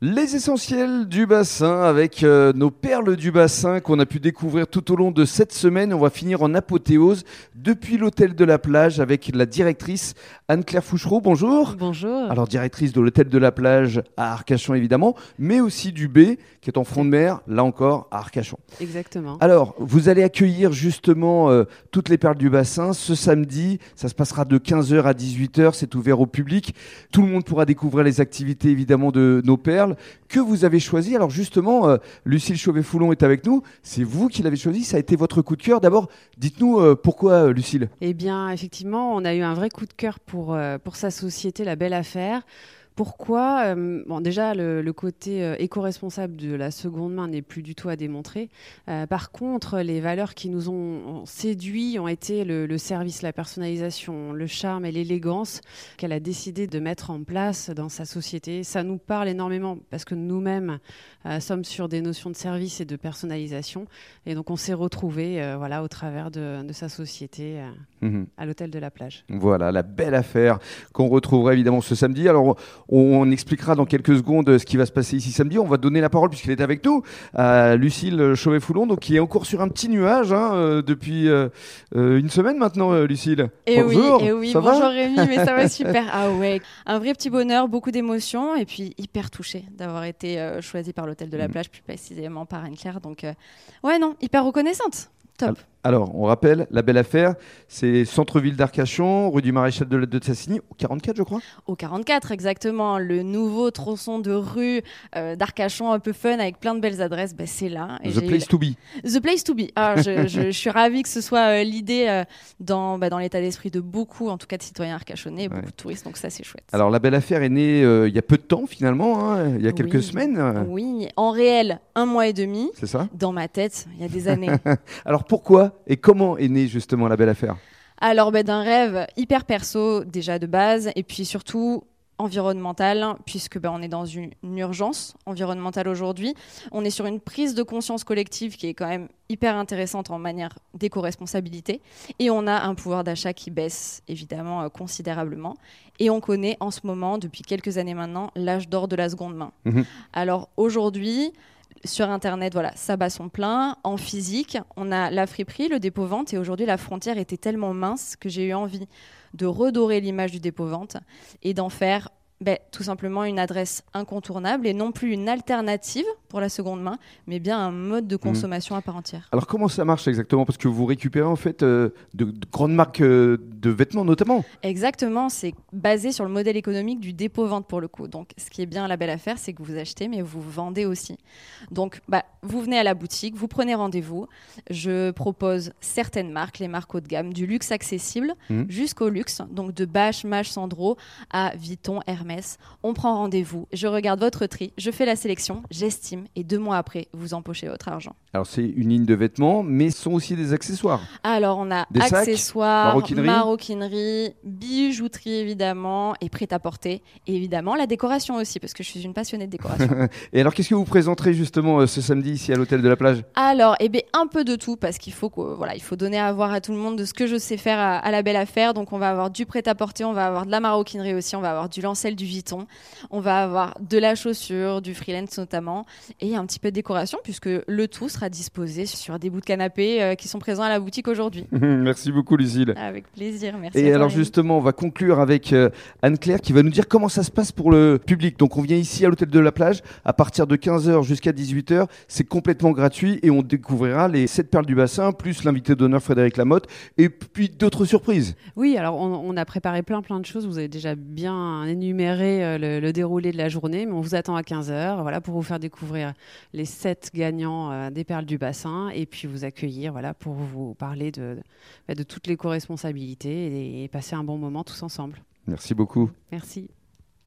Les essentiels du bassin avec euh, nos perles du bassin qu'on a pu découvrir tout au long de cette semaine. On va finir en apothéose depuis l'hôtel de la plage avec la directrice Anne-Claire Fouchereau. Bonjour. Bonjour. Alors directrice de l'hôtel de la plage à Arcachon évidemment, mais aussi du B qui est en front de mer, là encore à Arcachon. Exactement. Alors vous allez accueillir justement euh, toutes les perles du bassin ce samedi. Ça se passera de 15h à 18h. C'est ouvert au public. Tout le monde pourra découvrir les activités évidemment de nos perles que vous avez choisi. Alors justement, euh, Lucille Chauvet-Foulon est avec nous. C'est vous qui l'avez choisi. Ça a été votre coup de cœur. D'abord, dites-nous euh, pourquoi, euh, Lucille? Eh bien, effectivement, on a eu un vrai coup de cœur pour, pour sa société, La Belle Affaire. Pourquoi Euh, Bon, déjà, le, le côté euh, éco-responsable de la seconde main n'est plus du tout à démontrer. Euh, par contre, les valeurs qui nous ont, ont séduit ont été le, le service, la personnalisation, le charme et l'élégance qu'elle a décidé de mettre en place dans sa société. Ça nous parle énormément parce que nous-mêmes sommes sur des notions de service et de personnalisation. Et donc, on s'est retrouvés voilà, au travers de, de sa société Mhm. à l'hôtel de la plage. Voilà, la belle affaire qu'on retrouvera évidemment ce samedi. Alors, on, expliquera dans quelques secondes ce qui va se passer ici samedi. On va donner la parole, puisqu'elle est avec nous, à Lucille Chauvet-Foulon, donc qui est encore sur un petit nuage hein, euh, depuis euh, euh, une semaine maintenant, euh, Lucille. Et Bonjour, oui, et oui, ça va bonjour Rémi, mais ça va super. Ah ouais, un vrai petit bonheur, beaucoup d'émotions et puis hyper touché d'avoir été euh, choisi par l'hôtel de la Mm. plage, plus précisément par Anne-Claire. Donc euh, ouais, non, hyper reconnaissante. Top. Alors, on rappelle, la belle affaire, c'est centre-ville d'Arcachon, rue du Maréchal de, de Tassigny, au 44, je crois. Au 44, exactement, le nouveau tronçon de rue euh, d'Arcachon un peu fun avec plein de belles adresses, bah, c'est là. Et The place to be. The place to be. Ah, je, je- je suis ravie que ce soit euh, l'idée euh, dans, bah, dans l'état d'esprit de beaucoup, en tout cas de citoyens arcachonnais, et beaucoup de touristes, donc ça c'est chouette. Alors, la belle affaire est née il y a peu de temps, finalement, hein, il y a quelques Oui. semaines. Oui, en réel, un mois et demi. C'est ça Dans ma tête, il y a des années. Alors, pourquoi et comment est née justement la belle affaire? Alors, ben, d'un rêve hyper perso, déjà de base, et puis surtout environnemental, puisque ben, on est dans une, une urgence environnementale aujourd'hui. On est sur une prise de conscience collective qui est quand même hyper intéressante en manière d'éco-responsabilité. Et on a un pouvoir d'achat qui baisse évidemment euh, considérablement. Et on connaît en ce moment, depuis quelques années maintenant, l'âge d'or de la seconde main. Mhm. Alors aujourd'hui, sur Internet, voilà, ça bat son plein. En physique, on a la friperie, le dépôt-vente. Et aujourd'hui, la frontière était tellement mince que j'ai eu envie de redorer l'image du dépôt-vente et d'en faire ben, tout simplement une adresse incontournable et non plus une alternative pour la seconde main, mais bien un mode de consommation à part entière. Alors comment ça marche exactement? Parce que vous récupérez en fait euh, de, de grandes marques euh, de vêtements notamment. Exactement, c'est basé sur le modèle économique du dépôt-vente pour le coup. Donc, ce qui est bien la belle affaire, c'est que vous achetez, mais vous vendez aussi. Donc, bah, vous venez à la boutique, vous prenez rendez-vous. Je propose certaines marques, les marques haut de gamme, du luxe accessible Mhm. jusqu'au luxe, donc de Bache, Mage, Sandro à Vuitton, Hermès. On prend rendez-vous, je regarde votre tri, je fais la sélection, j'estime, et deux mois après, vous empochez votre argent. Alors c'est une ligne de vêtements, mais ce sont aussi des accessoires. Alors, on a Des sacs, accessoires, maroquinerie. maroquinerie, bijouterie évidemment, et prêt-à-porter. Et évidemment, la décoration aussi, parce que je suis une passionnée de décoration. Et alors qu'est-ce que vous présenterez justement euh, ce samedi ici à l'hôtel de la plage? Alors, eh bien, un peu de tout, parce qu'il faut, que, voilà, il faut donner à voir à tout le monde de ce que je sais faire à, à la belle affaire. Donc, on va avoir du prêt-à-porter, on va avoir de la maroquinerie aussi, on va avoir du lancel, du Vuitton, on va avoir de la chaussure, du freelance notamment, et un petit peu de décoration, puisque le tout sera disposé sur des bouts de canapé euh, qui sont présents à la boutique aujourd'hui. Merci beaucoup Lucille. Avec plaisir, merci. Et alors justement, on va conclure avec euh, Anne-Claire qui va nous dire comment ça se passe pour le public. Donc on vient ici à l'hôtel de la plage à partir de 15h jusqu'à 18h. C'est complètement gratuit et on découvrira les 7 perles du bassin, plus l'invité d'honneur Frédéric Lamotte et puis d'autres surprises. Oui, alors on, on a préparé plein plein de choses. Vous avez déjà bien énuméré euh, le, le déroulé de la journée, mais on vous attend à 15h voilà, pour vous faire découvrir les sept gagnants euh, des perles du bassin et puis vous accueillir voilà, pour vous parler de, de, de toutes les co-responsabilités et, et passer un bon moment tous ensemble. Merci beaucoup. Merci.